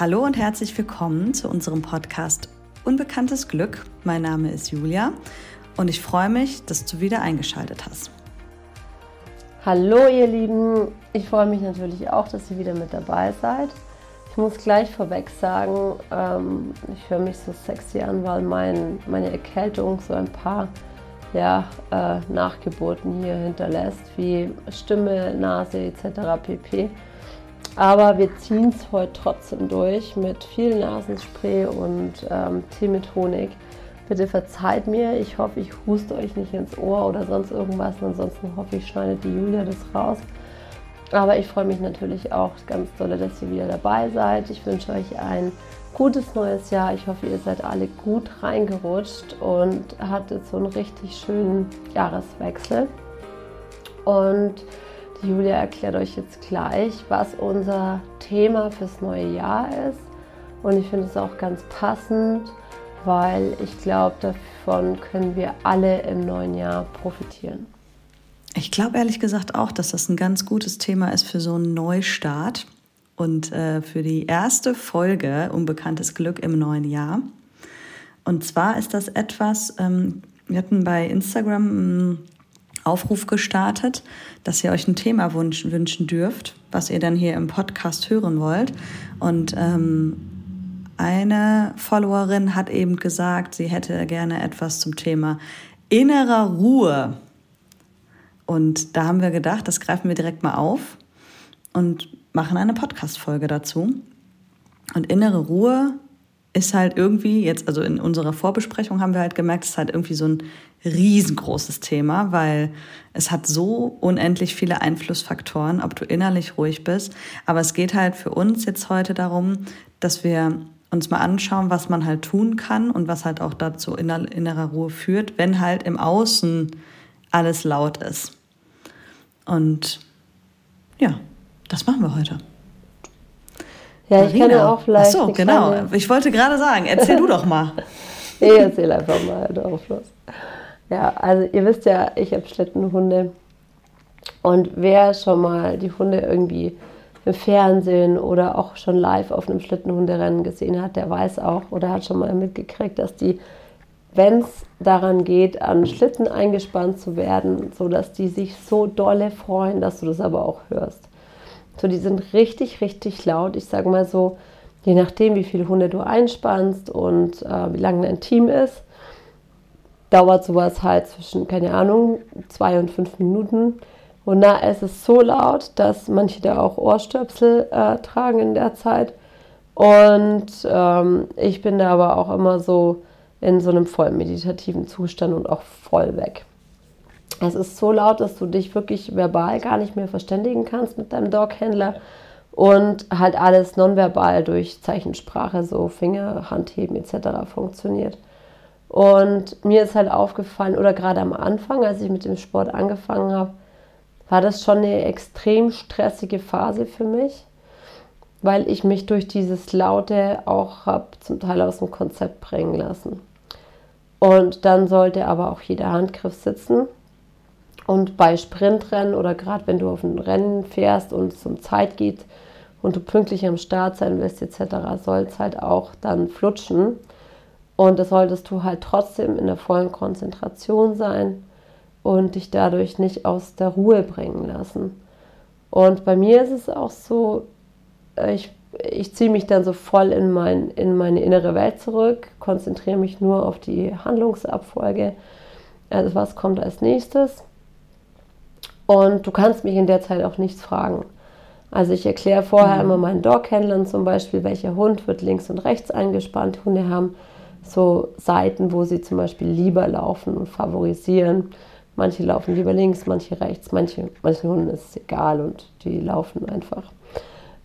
Hallo und herzlich willkommen zu unserem Podcast Unbekanntes Glück. Mein Name ist Julia und ich freue mich, dass du wieder eingeschaltet hast. Hallo ihr Lieben, ich freue mich natürlich auch, dass ihr wieder mit dabei seid. Ich muss gleich vorweg sagen, ähm, ich höre mich so sexy an, weil mein, meine Erkältung so ein paar ja, äh, Nachgeburten hier hinterlässt, wie Stimme, Nase etc. pp. Aber wir ziehen es heute trotzdem durch mit viel Nasenspray und ähm, Tee mit Honig. Bitte verzeiht mir, ich hoffe, ich huste euch nicht ins Ohr oder sonst irgendwas. Ansonsten hoffe ich, schneidet die Julia das raus. Aber ich freue mich natürlich auch ganz doll, dass ihr wieder dabei seid. Ich wünsche euch ein gutes neues Jahr. Ich hoffe, ihr seid alle gut reingerutscht und hattet so einen richtig schönen Jahreswechsel. Und Julia erklärt euch jetzt gleich, was unser Thema fürs neue Jahr ist. Und ich finde es auch ganz passend, weil ich glaube, davon können wir alle im neuen Jahr profitieren. Ich glaube ehrlich gesagt auch, dass das ein ganz gutes Thema ist für so einen Neustart und äh, für die erste Folge Unbekanntes Glück im neuen Jahr. Und zwar ist das etwas, ähm, wir hatten bei Instagram einen Aufruf gestartet, dass ihr euch ein Thema wünschen, wünschen dürft, was ihr dann hier im Podcast hören wollt. Und ähm, eine Followerin hat eben gesagt, sie hätte gerne etwas zum Thema innerer Ruhe. Und da haben wir gedacht, das greifen wir direkt mal auf und machen eine Podcast-Folge dazu. Und innere Ruhe ist halt irgendwie, jetzt, also in unserer Vorbesprechung haben wir halt gemerkt, es ist halt irgendwie so ein riesengroßes Thema, weil es hat so unendlich viele Einflussfaktoren, ob du innerlich ruhig bist. Aber es geht halt für uns jetzt heute darum, dass wir uns mal anschauen, was man halt tun kann und was halt auch dazu inner, innerer Ruhe führt, wenn halt im Außen alles laut ist. Und ja, das machen wir heute. Ja, ich kann ja auch vielleicht. Ach so, genau. Ich wollte gerade sagen, erzähl du doch mal. ich erzähl einfach mal drauf los. Ja, also ihr wisst ja, ich habe Schlittenhunde. Und wer schon mal die Hunde irgendwie im Fernsehen oder auch schon live auf einem Schlittenhunderennen gesehen hat, der weiß auch oder hat schon mal mitgekriegt, dass die, wenn es daran geht, an Schlitten eingespannt zu werden, so dass die sich so dolle freuen, dass du das aber auch hörst. So, die sind richtig, richtig laut. Ich sage mal so, je nachdem, wie viele Hunde du einspannst und äh, wie lang dein Team ist, dauert sowas halt zwischen, keine Ahnung, zwei und fünf Minuten. Und ist es so laut, dass manche da auch Ohrstöpsel äh, tragen in der Zeit. Und ähm, ich bin da aber auch immer so in so einem voll meditativen Zustand und auch voll weg. Es ist so laut, dass du dich wirklich verbal gar nicht mehr verständigen kannst mit deinem Doghändler und halt alles nonverbal durch Zeichensprache, so Finger, Handheben etc. funktioniert. Und mir ist halt aufgefallen, oder gerade am Anfang, als ich mit dem Sport angefangen habe, war das schon eine extrem stressige Phase für mich, weil ich mich durch dieses Laute auch habe zum Teil aus dem Konzept bringen lassen. Und dann sollte aber auch jeder Handgriff sitzen. Und bei Sprintrennen oder gerade wenn du auf ein Rennen fährst und es um Zeit geht und du pünktlich am Start sein willst etc., soll es halt auch dann flutschen. Und das solltest du halt trotzdem in der vollen Konzentration sein und dich dadurch nicht aus der Ruhe bringen lassen. Und bei mir ist es auch so, ich, ich ziehe mich dann so voll in, mein, in meine innere Welt zurück, konzentriere mich nur auf die Handlungsabfolge. Also was kommt als nächstes? Und du kannst mich in der Zeit auch nichts fragen. Also ich erkläre vorher mhm. immer meinen Doghändlern zum Beispiel, welcher Hund wird links und rechts eingespannt. Hunde haben so Seiten, wo sie zum Beispiel lieber laufen und favorisieren. Manche laufen lieber links, manche rechts, manche, manchen Hunden ist es egal und die laufen einfach.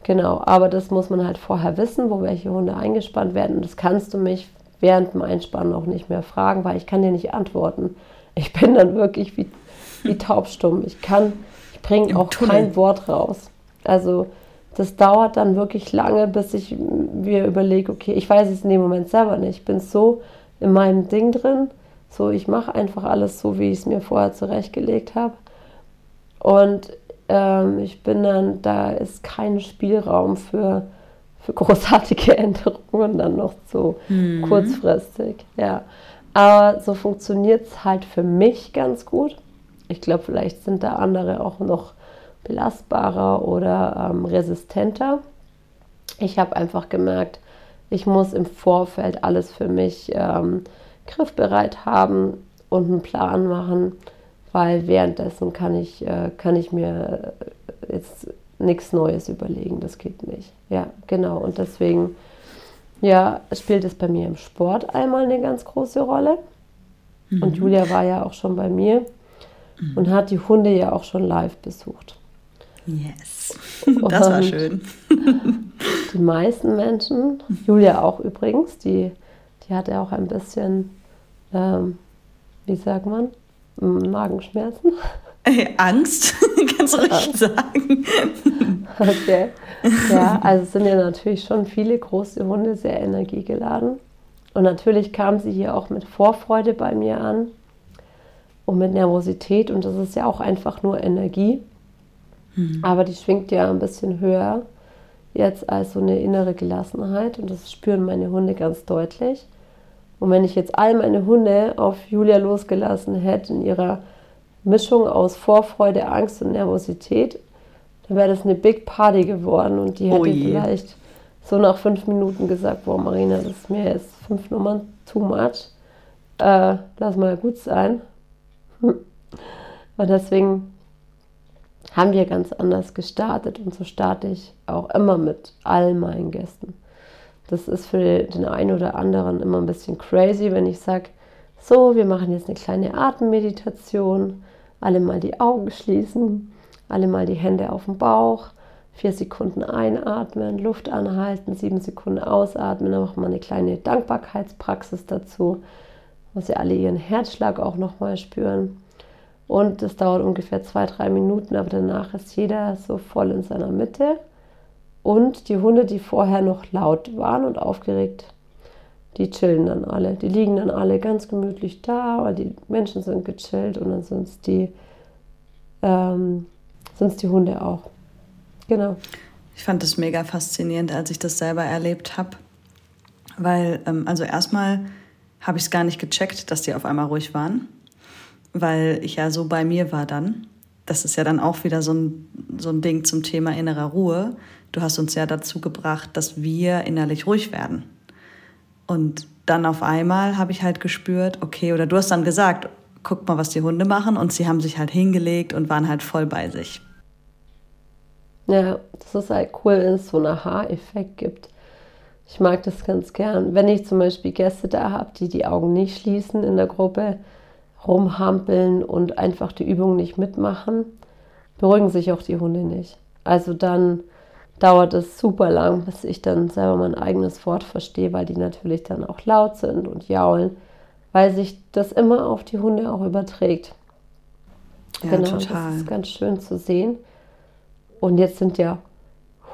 Genau, aber das muss man halt vorher wissen, wo welche Hunde eingespannt werden. Und das kannst du mich während dem Einspannen auch nicht mehr fragen, weil ich kann dir nicht antworten. Ich bin dann wirklich wie wie taubstumm. Ich kann, ich bringe auch Tunnel. kein Wort raus. Also das dauert dann wirklich lange, bis ich mir überlege, okay, ich weiß es in dem Moment selber nicht. Ich bin so in meinem Ding drin, so ich mache einfach alles so, wie ich es mir vorher zurechtgelegt habe. Und ähm, ich bin dann, da ist kein Spielraum für, für großartige Änderungen dann noch so mhm. kurzfristig. Ja. Aber so funktioniert es halt für mich ganz gut. Ich glaube, vielleicht sind da andere auch noch belastbarer oder ähm, resistenter. Ich habe einfach gemerkt, ich muss im Vorfeld alles für mich ähm, griffbereit haben und einen Plan machen, weil währenddessen kann ich, äh, kann ich mir jetzt nichts Neues überlegen. Das geht nicht. Ja, genau. Und deswegen ja, spielt es bei mir im Sport einmal eine ganz große Rolle. Mhm. Und Julia war ja auch schon bei mir mhm. und hat die Hunde ja auch schon live besucht. Yes, das war schön. die meisten Menschen, Julia auch übrigens, die, die hatte auch ein bisschen, ähm, wie sagt man, Magenschmerzen. Angst, kannst du richtig sagen. Okay. Ja, also sind ja natürlich schon viele große Hunde sehr energiegeladen. Und natürlich kam sie hier auch mit Vorfreude bei mir an und mit Nervosität. Und das ist ja auch einfach nur Energie. Mhm. Aber die schwingt ja ein bisschen höher jetzt als so eine innere Gelassenheit. Und das spüren meine Hunde ganz deutlich. Und wenn ich jetzt all meine Hunde auf Julia losgelassen hätte in ihrer Mischung aus Vorfreude, Angst und Nervosität, dann wäre das eine Big Party geworden und die hätte oh vielleicht so nach fünf Minuten gesagt, boah Marina, das ist mir jetzt fünf Nummern too much. Äh, lass mal gut sein. Und deswegen haben wir ganz anders gestartet und so starte ich auch immer mit all meinen Gästen. Das ist für den einen oder anderen immer ein bisschen crazy, wenn ich sage, so, wir machen jetzt eine kleine Atemmeditation, alle mal die Augen schließen, alle mal die Hände auf den Bauch, vier Sekunden einatmen, Luft anhalten, sieben Sekunden ausatmen, dann machen wir eine kleine Dankbarkeitspraxis dazu, wo sie alle ihren Herzschlag auch nochmal spüren. Und es dauert ungefähr zwei, drei Minuten, aber danach ist jeder so voll in seiner Mitte. Und die Hunde, die vorher noch laut waren und aufgeregt, die chillen dann alle. Die liegen dann alle ganz gemütlich da, weil die Menschen sind gechillt und dann sind es die, ähm, die Hunde auch. Genau. Ich fand das mega faszinierend, als ich das selber erlebt habe. Weil, ähm, also erstmal habe ich es gar nicht gecheckt, dass die auf einmal ruhig waren, weil ich ja so bei mir war dann. Das ist ja dann auch wieder so ein, so ein Ding zum Thema innerer Ruhe. Du hast uns ja dazu gebracht, dass wir innerlich ruhig werden. Und dann auf einmal habe ich halt gespürt, okay, oder du hast dann gesagt, guck mal, was die Hunde machen. Und sie haben sich halt hingelegt und waren halt voll bei sich. Ja, das ist halt cool, wenn es so einen Aha-Effekt gibt. Ich mag das ganz gern. Wenn ich zum Beispiel Gäste da habe, die die Augen nicht schließen in der Gruppe, rumhampeln und einfach die Übung nicht mitmachen, beruhigen sich auch die Hunde nicht. Also dann dauert es super lang, bis ich dann selber mein eigenes Wort verstehe, weil die natürlich dann auch laut sind und jaulen, weil sich das immer auf die Hunde auch überträgt. Ja, genau, total. das ist ganz schön zu sehen. Und jetzt sind ja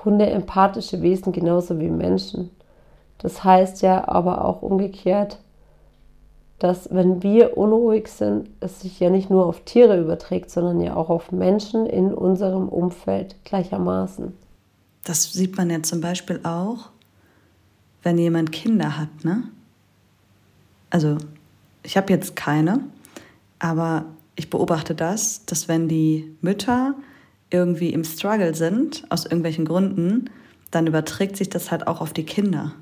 Hunde empathische Wesen genauso wie Menschen. Das heißt ja aber auch umgekehrt, dass wenn wir unruhig sind, es sich ja nicht nur auf Tiere überträgt, sondern ja auch auf Menschen in unserem Umfeld gleichermaßen. Das sieht man ja zum Beispiel auch, wenn jemand Kinder hat, ne? Also, ich habe jetzt keine, aber ich beobachte das, dass wenn die Mütter irgendwie im Struggle sind, aus irgendwelchen Gründen, dann überträgt sich das halt auch auf die Kinder.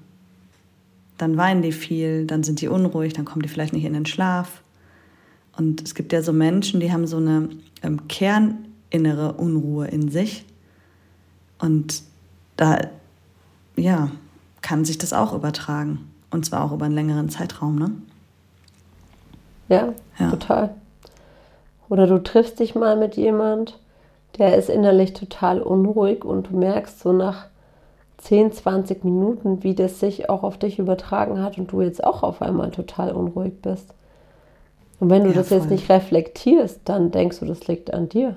Dann weinen die viel, dann sind die unruhig, dann kommen die vielleicht nicht in den Schlaf. Und es gibt ja so Menschen, die haben so eine ähm, kerninnere Unruhe in sich. Und da ja, kann sich das auch übertragen. Und zwar auch über einen längeren Zeitraum, ne? Ja, ja, total. Oder du triffst dich mal mit jemand, der ist innerlich total unruhig und du merkst so nach 10, 20 Minuten, wie das sich auch auf dich übertragen hat und du jetzt auch auf einmal total unruhig bist. Und wenn du ja, das voll. jetzt nicht reflektierst, dann denkst du, das liegt an dir.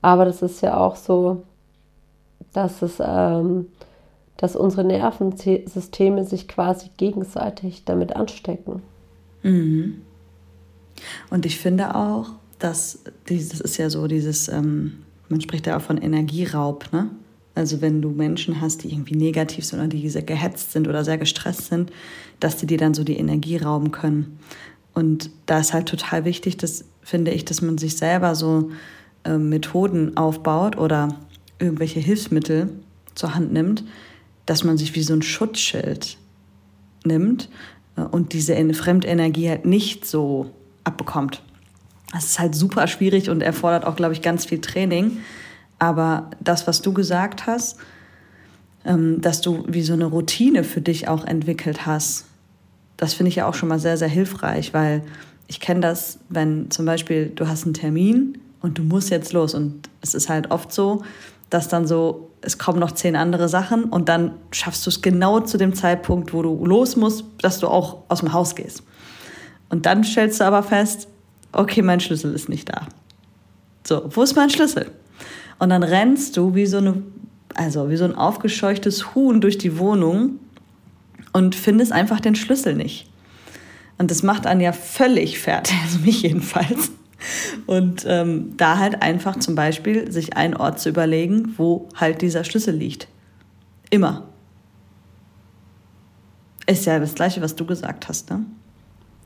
Aber das ist ja auch so, dass, es, ähm, dass unsere Nervensysteme sich quasi gegenseitig damit anstecken. Mhm. Und ich finde auch, dass dieses ist ja so dieses, ähm, man spricht ja auch von Energieraub, ne? Also wenn du Menschen hast, die irgendwie negativ sind oder die sehr gehetzt sind oder sehr gestresst sind, dass die dir dann so die Energie rauben können. Und da ist halt total wichtig, dass, finde ich, dass man sich selber so äh, Methoden aufbaut oder irgendwelche Hilfsmittel zur Hand nimmt, dass man sich wie so ein Schutzschild nimmt äh, und diese Fremdenergie halt nicht so abbekommt. Das ist halt super schwierig und erfordert auch, glaube ich, ganz viel Training. Aber das, was du gesagt hast, ähm, dass du wie so eine Routine für dich auch entwickelt hast, das finde ich ja auch schon mal sehr, sehr hilfreich, weil ich kenne das, wenn zum Beispiel du hast einen Termin und du musst jetzt los und es ist halt oft so, dass dann so, es kommen noch zehn andere Sachen und dann schaffst du es genau zu dem Zeitpunkt, wo du los musst, dass du auch aus dem Haus gehst. Und dann stellst du aber fest, okay, mein Schlüssel ist nicht da. So, wo ist mein Schlüssel? Und dann rennst du wie so eine, also wie so ein aufgescheuchtes Huhn durch die Wohnung und findest einfach den Schlüssel nicht. Und das macht einen ja völlig fertig, also mich jedenfalls. Und ähm, da halt einfach zum Beispiel sich einen Ort zu überlegen, wo halt dieser Schlüssel liegt. Immer. Ist ja das Gleiche, was du gesagt hast, ne?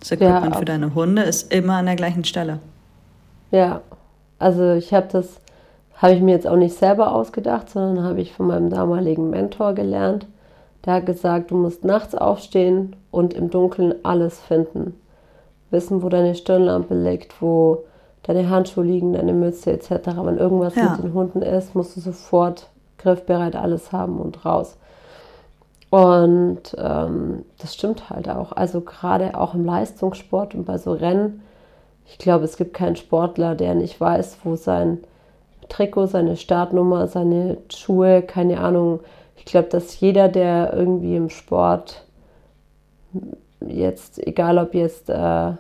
Das Equipment ja, für deine Hunde ist immer an der gleichen Stelle. Ja, also ich habe das, habe ich mir jetzt auch nicht selber ausgedacht, sondern habe ich von meinem damaligen Mentor gelernt. Der hat gesagt, du musst nachts aufstehen und im Dunkeln alles finden wissen, wo deine Stirnlampe liegt, wo deine Handschuhe liegen, deine Mütze etc. Wenn irgendwas ja. mit den Hunden ist, musst du sofort griffbereit alles haben und raus. Und ähm, das stimmt halt auch. Also gerade auch im Leistungssport und bei so Rennen, ich glaube, es gibt keinen Sportler, der nicht weiß, wo sein Trikot, seine Startnummer, seine Schuhe, keine Ahnung. Ich glaube, dass jeder, der irgendwie im Sport jetzt, egal ob jetzt äh,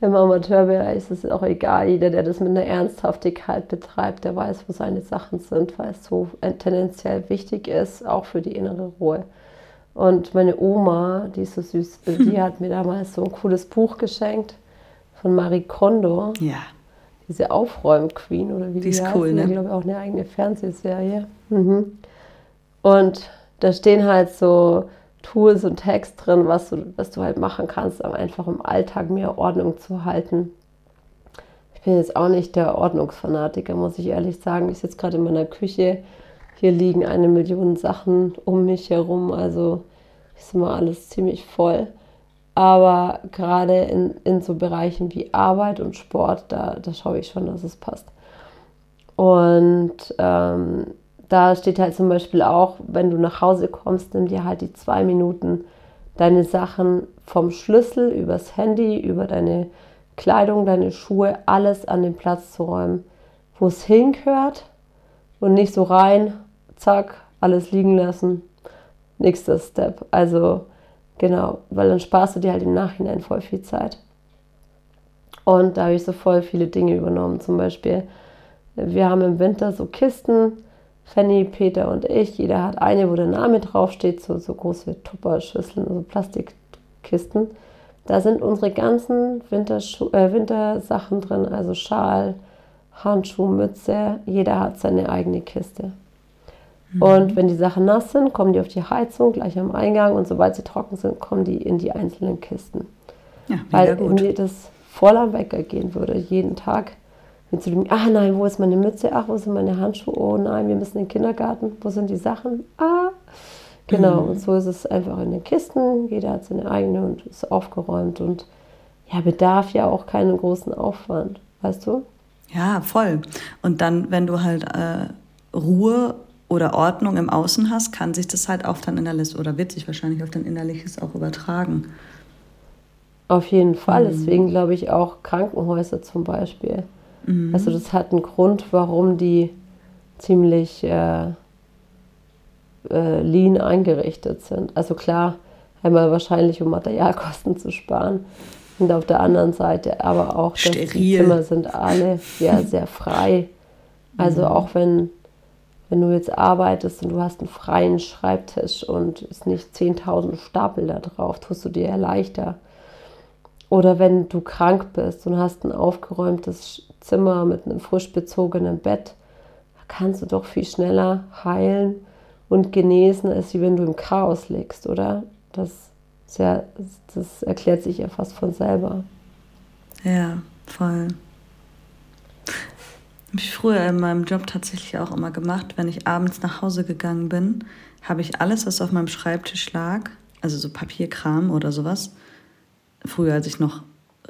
im Amateurbereich, ist es auch egal, jeder, der das mit einer Ernsthaftigkeit betreibt, der weiß, wo seine Sachen sind, weil es so tendenziell wichtig ist, auch für die innere Ruhe. Und meine Oma, die ist so süß, die hat mir damals so ein cooles Buch geschenkt von Marie Kondo. Ja. Diese Aufräum-Queen oder wie die, die ist heißt. cool, ne? Ich glaube auch eine eigene Fernsehserie. Mhm. Und da stehen halt so Tools und Text drin, was du, was du halt machen kannst, um einfach im Alltag mehr Ordnung zu halten. Ich bin jetzt auch nicht der Ordnungsfanatiker, muss ich ehrlich sagen. Ich sitze gerade in meiner Küche. Hier liegen eine Million Sachen um mich herum. Also ist immer alles ziemlich voll. Aber gerade in, in so Bereichen wie Arbeit und Sport, da, da schaue ich schon, dass es passt. Und ähm, da steht halt zum Beispiel auch, wenn du nach Hause kommst, nimm dir halt die zwei Minuten deine Sachen vom Schlüssel übers Handy, über deine Kleidung, deine Schuhe, alles an den Platz zu räumen, wo es hingehört und nicht so rein, zack, alles liegen lassen. Nächster Step. Also genau, weil dann sparst du dir halt im Nachhinein voll viel Zeit. Und da habe ich so voll viele Dinge übernommen. Zum Beispiel, wir haben im Winter so Kisten, Fanny, Peter und ich, jeder hat eine, wo der Name draufsteht, so, so große Tupperschüsseln, also Plastikkisten. Da sind unsere ganzen Winterschu äh, Wintersachen drin, also Schal, Handschuh, Mütze. Jeder hat seine eigene Kiste. Mhm. Und wenn die Sachen nass sind, kommen die auf die Heizung gleich am Eingang und sobald sie trocken sind, kommen die in die einzelnen Kisten. Ja, Weil gut. mir das voll am Wecker gehen würde, jeden Tag mit so dem, ah nein, wo ist meine Mütze? Ach, wo sind meine Handschuhe? Oh nein, wir müssen in den Kindergarten. Wo sind die Sachen? Ah, genau. Mhm. Und so ist es einfach in den Kisten. Jeder hat seine eigene und ist aufgeräumt und ja, bedarf ja auch keinen großen Aufwand, weißt du? Ja, voll. Und dann, wenn du halt äh, Ruhe oder Ordnung im Außen hast, kann sich das halt auf dein Innerliches oder wird sich wahrscheinlich auf dein Innerliches auch übertragen. Auf jeden Fall. Mhm. Deswegen glaube ich auch Krankenhäuser zum Beispiel Mhm. Also das hat einen Grund, warum die ziemlich äh, äh, lean eingerichtet sind. Also klar, einmal wahrscheinlich, um Materialkosten zu sparen. Und auf der anderen Seite aber auch, dass Steril. die Zimmer sind alle ja, sehr frei. Also mhm. auch wenn, wenn du jetzt arbeitest und du hast einen freien Schreibtisch und ist nicht 10.000 Stapel da drauf, tust du dir ja leichter. Oder wenn du krank bist und hast ein aufgeräumtes Zimmer mit einem frisch bezogenen Bett, kannst du doch viel schneller heilen, und genesen, als wenn du im Chaos liegst, oder? Das, ja, das erklärt sich ja fast von selber. Ja, voll. Habe ich früher in meinem Job tatsächlich auch immer gemacht. Wenn ich abends nach Hause gegangen bin, habe ich alles, was auf meinem Schreibtisch lag, also so Papierkram oder sowas, früher, als ich noch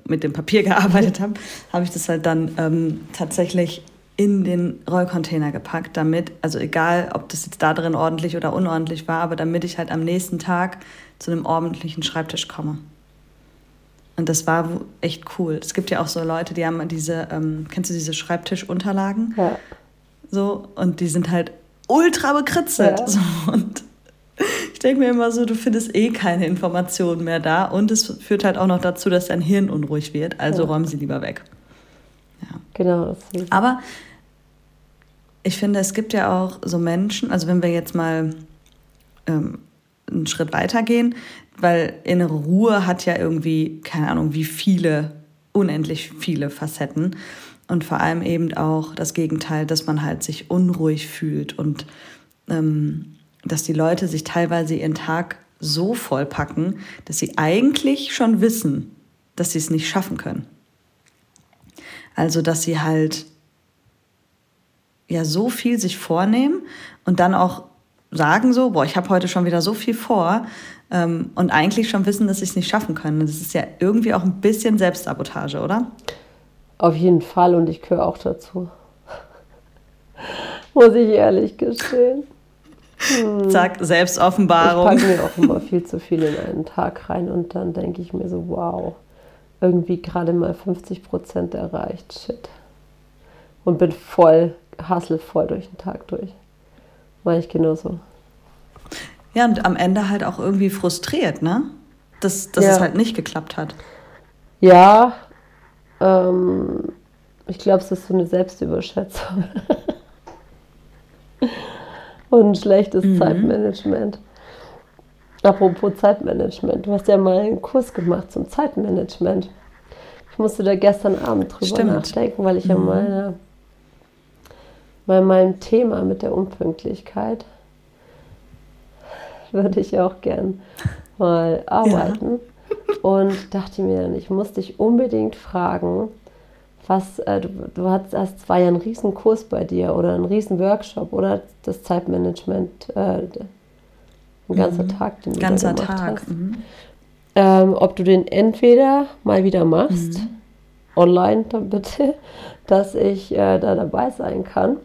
mit dem Papier gearbeitet habe, habe ich das halt dann ähm, tatsächlich in den Rollcontainer gepackt, damit, also egal, ob das jetzt da drin ordentlich oder unordentlich war, aber damit ich halt am nächsten Tag zu einem ordentlichen Schreibtisch komme. Und das war echt cool. Es gibt ja auch so Leute, die haben diese, ähm, kennst du diese Schreibtischunterlagen? Ja. So, und die sind halt ultra bekritzelt. Ja. So, und ich denke mir immer so, du findest eh keine Informationen mehr da und es führt halt auch noch dazu, dass dein Hirn unruhig wird. Also ja. räum sie lieber weg. Ja. Genau. Aber ich finde, es gibt ja auch so Menschen, also wenn wir jetzt mal ähm, einen Schritt weiter gehen, weil innere Ruhe hat ja irgendwie, keine Ahnung, wie viele, unendlich viele Facetten. Und vor allem eben auch das Gegenteil, dass man halt sich unruhig fühlt und ähm, dass die Leute sich teilweise ihren Tag so vollpacken, dass sie eigentlich schon wissen, dass sie es nicht schaffen können. Also, dass sie halt ja so viel sich vornehmen und dann auch sagen so, boah, ich habe heute schon wieder so viel vor ähm, und eigentlich schon wissen, dass sie es nicht schaffen können. Das ist ja irgendwie auch ein bisschen Selbstsabotage, oder? Auf jeden Fall und ich gehöre auch dazu. Muss ich ehrlich gestehen. Hm. Zack, Selbstoffenbarung. Ich packe mir auch immer viel zu viel in einen Tag rein und dann denke ich mir so, wow, irgendwie gerade mal 50 Prozent erreicht. Shit. Und bin voll hassle voll durch den Tag durch. War ich genauso. Ja, und am Ende halt auch irgendwie frustriert, ne? Dass, dass ja. es halt nicht geklappt hat. Ja, ähm, ich glaube, es ist so eine Selbstüberschätzung. und ein schlechtes mhm. Zeitmanagement. Apropos Zeitmanagement, du hast ja mal einen Kurs gemacht zum Zeitmanagement. Ich musste da gestern Abend drüber Stimmt. nachdenken, weil ich mhm. ja meine bei meinem Thema mit der Unpünktlichkeit würde ich auch gern mal arbeiten. Ja. Und dachte mir dann, ich muss dich unbedingt fragen, was, äh, du, du hast, hast zwar ja einen riesen Kurs bei dir oder einen riesen Workshop oder das Zeitmanagement, äh, ein ganzer mhm. Tag, den du ganzer da Tag. Hast. Mhm. Ähm, ob du den entweder mal wieder machst, mhm. online dann bitte, dass ich äh, da dabei sein kann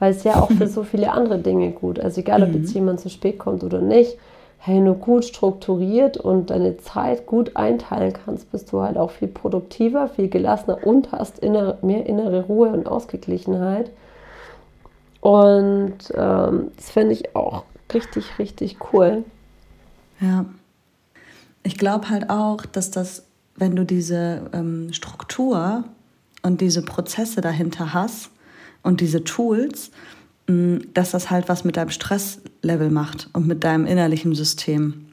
weil es ja auch für so viele andere Dinge gut. Also egal, ob mhm. jetzt jemand zu spät kommt oder nicht, hey, nur gut strukturiert und deine Zeit gut einteilen kannst, bist du halt auch viel produktiver, viel gelassener und hast inner, mehr innere Ruhe und Ausgeglichenheit. Und ähm, das fände ich auch richtig, richtig cool. Ja. Ich glaube halt auch, dass das, wenn du diese ähm, Struktur und diese Prozesse dahinter hast, und diese Tools, mm, dass das halt was mit deinem Stresslevel macht und mit deinem innerlichen System.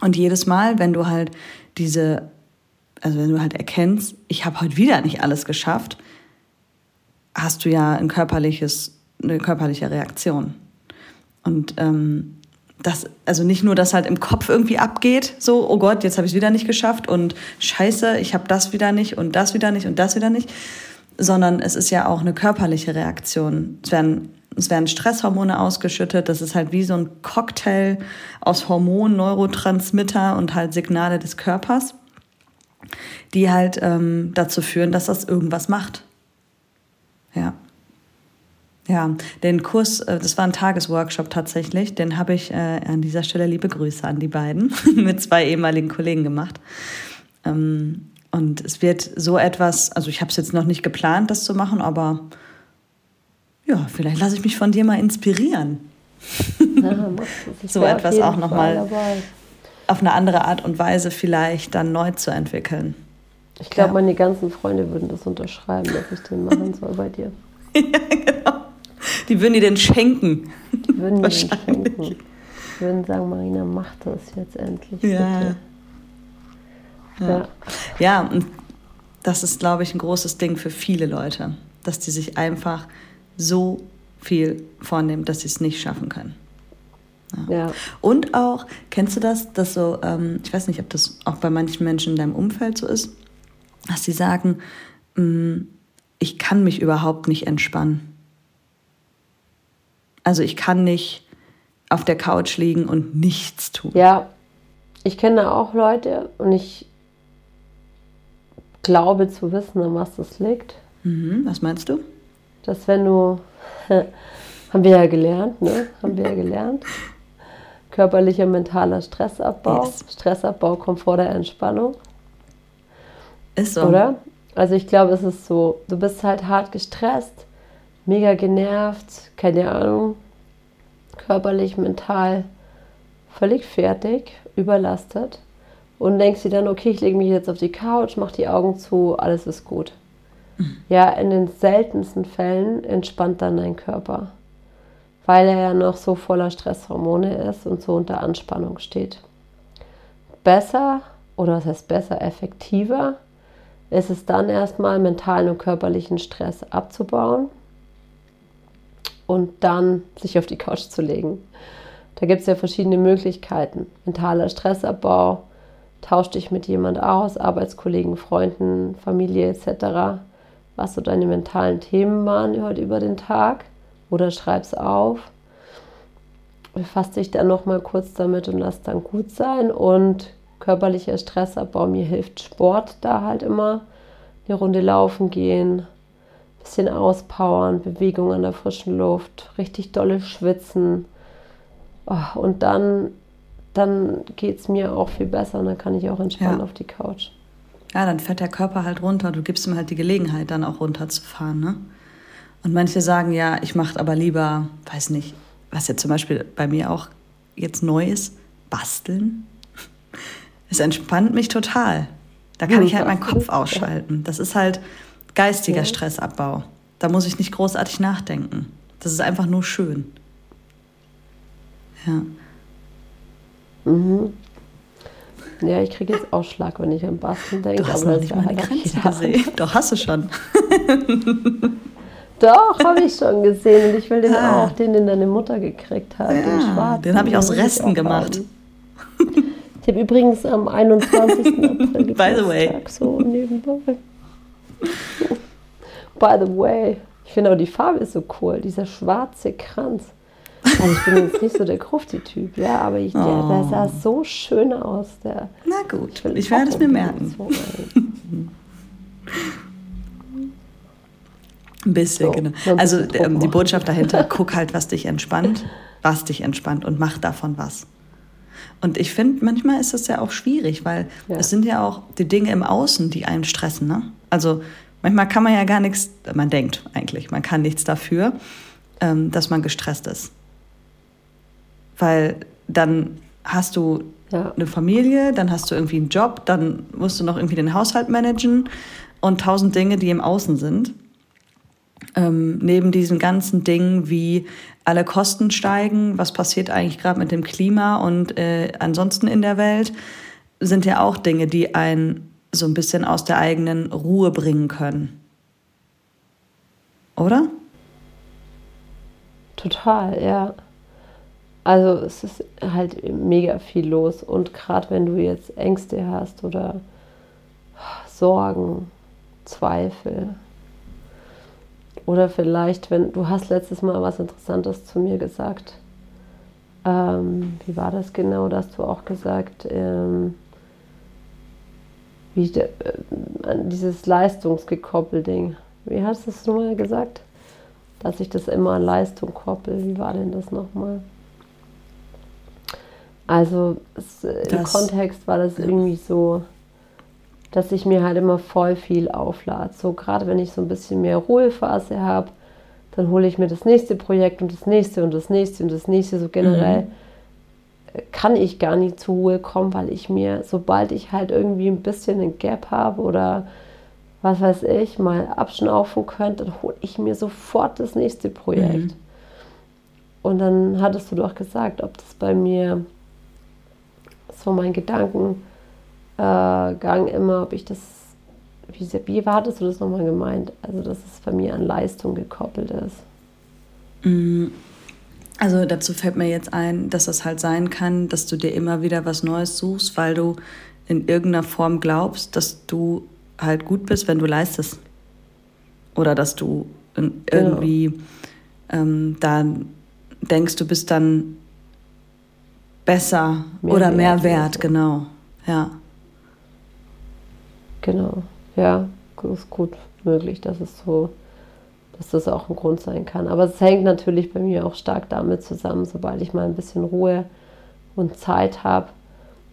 Und jedes Mal, wenn du halt diese, also wenn du halt erkennst, ich habe heute wieder nicht alles geschafft, hast du ja ein körperliches, eine körperliche Reaktion. Und ähm, das, also nicht nur, dass halt im Kopf irgendwie abgeht, so, oh Gott, jetzt habe ich es wieder nicht geschafft und scheiße, ich habe das wieder nicht und das wieder nicht und das wieder nicht, sondern es ist ja auch eine körperliche Reaktion. Es werden, es werden Stresshormone ausgeschüttet. Das ist halt wie so ein Cocktail aus Hormonen, Neurotransmitter und halt Signale des Körpers, die halt ähm, dazu führen, dass das irgendwas macht. Ja. Ja, den Kurs, äh, das war ein Tagesworkshop tatsächlich, den habe ich äh, an dieser Stelle liebe Grüße an die beiden mit zwei ehemaligen Kollegen gemacht. Ähm, und es wird so etwas, also ich habe es jetzt noch nicht geplant, das zu machen, aber ja, vielleicht lasse ich mich von dir mal inspirieren. Ja, so etwas auch nochmal auf eine andere Art und Weise vielleicht dann neu zu entwickeln. Ich glaube, ja. meine ganzen Freunde würden das unterschreiben, dass ich den machen soll bei dir. ja, genau. Die würden dir den schenken. Die würden dir den schenken. Die würden sagen, Marina, mach das jetzt endlich. Ja. Bitte. Ja. ja, und das ist, glaube ich, ein großes Ding für viele Leute, dass die sich einfach so viel vornehmen, dass sie es nicht schaffen können. Ja. ja. Und auch, kennst du das, dass so, ähm, ich weiß nicht, ob das auch bei manchen Menschen in deinem Umfeld so ist, dass sie sagen, mm, ich kann mich überhaupt nicht entspannen. Also ich kann nicht auf der Couch liegen und nichts tun. Ja, ich kenne auch Leute und ich glaube zu wissen, an was das liegt. Mhm, was meinst du? Dass wenn du, haben wir ja gelernt, ne? Haben wir ja gelernt. Körperlicher, mentaler Stressabbau. Yes. Stressabbau kommt vor der Entspannung. Ist so. Oder? Also ich glaube, es ist so, du bist halt hart gestresst, mega genervt, keine Ahnung, körperlich, mental völlig fertig, überlastet und denkst dir dann, okay, ich lege mich jetzt auf die Couch, mach die Augen zu, alles ist gut. Ja, in den seltensten Fällen entspannt dann dein Körper, weil er ja noch so voller Stresshormone ist und so unter Anspannung steht. Besser, oder was heißt besser, effektiver ist es dann erstmal mentalen und körperlichen Stress abzubauen und dann sich auf die Couch zu legen. Da gibt es ja verschiedene Möglichkeiten. Mentaler Stressabbau, tausch dich mit jemand aus, Arbeitskollegen, Freunden, Familie etc., was so deine mentalen Themen waren heute über den Tag oder schreib's auf. Befass dich dann nochmal kurz damit und lass dann gut sein. Und körperlicher Stressabbau, mir hilft Sport da halt immer. Eine Runde laufen gehen, bisschen auspowern, Bewegung an der frischen Luft, richtig dolle schwitzen. Oh, und dann, dann geht es mir auch viel besser und dann kann ich auch entspannen ja. auf die Couch. Ja, dann fährt der Körper halt runter. Du gibst ihm halt die Gelegenheit, dann auch runterzufahren. Ne? Und manche sagen, ja, ich mache aber lieber, weiß nicht, was jetzt zum Beispiel bei mir auch jetzt neu ist, basteln. Es entspannt mich total. Da kann ja, ich halt meinen Kopf ausschalten. Das ist halt, Geistiger ja. Stressabbau. Da muss ich nicht großartig nachdenken. Das ist einfach nur schön. Ja. Mhm. Ja, ich kriege jetzt Ausschlag, wenn ich an Basteln denke. Du hast aber noch nicht meine Grenze gesehen. Doch, hast du schon. Doch, habe ich schon gesehen. Und ich will den ah. auch, den, den deine Mutter gekriegt hat. Ja, den schwarzen. Den habe ich aus Resten gemacht. Ich habe übrigens am 21. April By the way. so nebenbei. By the way, ich finde auch die Farbe ist so cool, dieser schwarze Kranz. Also ich bin jetzt nicht so der Krufti-Typ, ja, aber ich, der, oh. der, sah so schön aus. Der, Na gut, ich, ich werde es mir merken. Ein bisschen, so, genau. Also ähm, die Botschaft dahinter, guck halt, was dich entspannt, was dich entspannt und mach davon was. Und ich finde, manchmal ist das ja auch schwierig, weil ja. es sind ja auch die Dinge im Außen, die einen stressen. Ne? Also manchmal kann man ja gar nichts, man denkt eigentlich, man kann nichts dafür, ähm, dass man gestresst ist. Weil dann hast du ja. eine Familie, dann hast du irgendwie einen Job, dann musst du noch irgendwie den Haushalt managen und tausend Dinge, die im Außen sind. Ähm, neben diesen ganzen Dingen wie alle Kosten steigen, was passiert eigentlich gerade mit dem Klima und äh, ansonsten in der Welt, sind ja auch Dinge, die einen so ein bisschen aus der eigenen Ruhe bringen können. Oder? Total, ja. Also es ist halt mega viel los und gerade wenn du jetzt Ängste hast oder Sorgen, Zweifel oder vielleicht, wenn du hast letztes Mal was Interessantes zu mir gesagt. Ähm, wie war das genau? Da hast du auch gesagt, ähm, wie de, äh, dieses Leistungsgekoppel-Ding. Wie hast du es nochmal gesagt? Dass ich das immer an Leistung koppel. Wie war denn das nochmal? Also es, im Kontext war das irgendwie so, dass ich mir halt immer voll viel auflade. So gerade wenn ich so ein bisschen mehr Ruhephase habe, dann hole ich mir das nächste Projekt und das nächste und das nächste und das nächste. So generell mhm kann ich gar nicht zur Ruhe kommen, weil ich mir, sobald ich halt irgendwie ein bisschen einen Gap habe oder was weiß ich, mal abschnaufen könnte, dann hole ich mir sofort das nächste Projekt. Mhm. Und dann hattest du doch gesagt, ob das bei mir so mein Gedankengang immer, ob ich das, wie, wie hattest du das nochmal gemeint? Also, dass es bei mir an Leistung gekoppelt ist. Mhm. Also dazu fällt mir jetzt ein, dass das halt sein kann, dass du dir immer wieder was Neues suchst, weil du in irgendeiner Form glaubst, dass du halt gut bist, wenn du leistest. Oder dass du irgendwie ja. ähm, dann denkst, du bist dann besser mehr oder mehr wert, so. genau. Ja. Genau. Ja, ist gut möglich, dass es so, dass das auch ein Grund sein kann. Aber es hängt natürlich bei mir auch stark damit zusammen, sobald ich mal ein bisschen Ruhe und Zeit habe,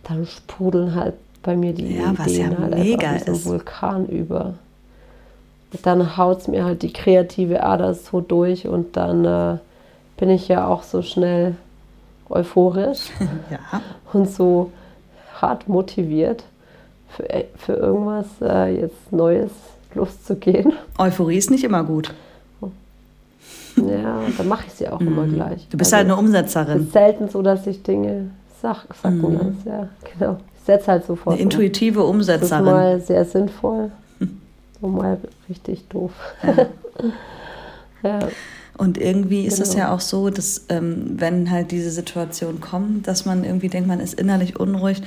dann sprudeln halt bei mir die ja, Ideen ja halt mega einfach wie so ein Vulkan über. Dann haut es mir halt die kreative Ader so durch und dann äh, bin ich ja auch so schnell euphorisch ja. und so hart motiviert für, für irgendwas äh, jetzt Neues loszugehen. Euphorie ist nicht immer gut. Ja, dann mache ich sie auch immer mhm. gleich. Du bist also, halt eine Umsetzerin. Es ist selten so, dass ich Dinge sag, sagen mhm. lasse. Ja, genau. Ich setze halt sofort. Eine intuitive um. Umsetzerin. Das ist mal sehr sinnvoll und mal richtig doof. Ja. ja. Und irgendwie ist genau. es ja auch so, dass ähm, wenn halt diese Situation kommt, dass man irgendwie denkt, man ist innerlich unruhig,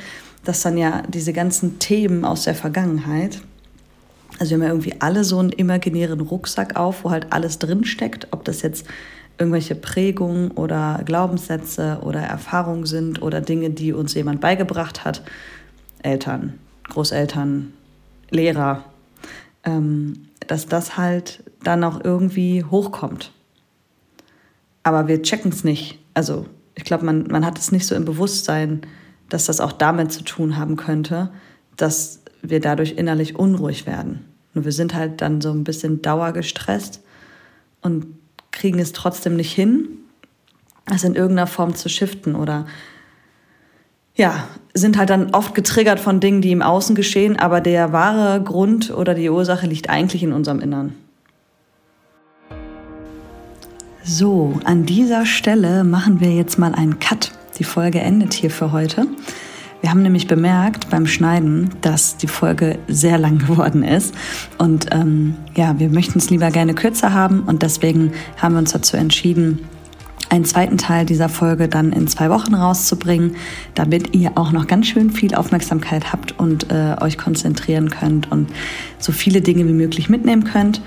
dass dann ja diese ganzen Themen aus der Vergangenheit, also wir haben ja irgendwie alle so einen imaginären Rucksack auf, wo halt alles drinsteckt, ob das jetzt irgendwelche Prägungen oder Glaubenssätze oder Erfahrungen sind oder Dinge, die uns jemand beigebracht hat, Eltern, Großeltern, Lehrer, ähm, dass das halt dann auch irgendwie hochkommt. Aber wir checken es nicht. Also ich glaube, man, man hat es nicht so im Bewusstsein, dass das auch damit zu tun haben könnte, dass wir dadurch innerlich unruhig werden. Nur wir sind halt dann so ein bisschen dauergestresst und kriegen es trotzdem nicht hin, das in irgendeiner Form zu shiften oder ja, sind halt dann oft getriggert von Dingen, die im Außen geschehen, aber der wahre Grund oder die Ursache liegt eigentlich in unserem Innern. So, an dieser Stelle machen wir jetzt mal einen Cut. Die Folge endet hier für heute. Wir haben nämlich bemerkt beim Schneiden, dass die Folge sehr lang geworden ist. Und ähm, ja, wir möchten es lieber gerne kürzer haben und deswegen haben wir uns dazu entschieden, einen zweiten Teil dieser Folge dann in zwei Wochen rauszubringen, damit ihr auch noch ganz schön viel Aufmerksamkeit habt und äh, euch konzentrieren könnt und so viele Dinge wie möglich mitnehmen könnt.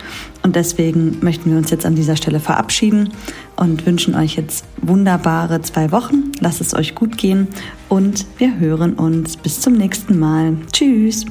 Und deswegen möchten wir uns jetzt an dieser Stelle verabschieden und wünschen euch jetzt wunderbare zwei Wochen. Lasst es euch gut gehen und wir hören uns bis zum nächsten Mal. Tschüss!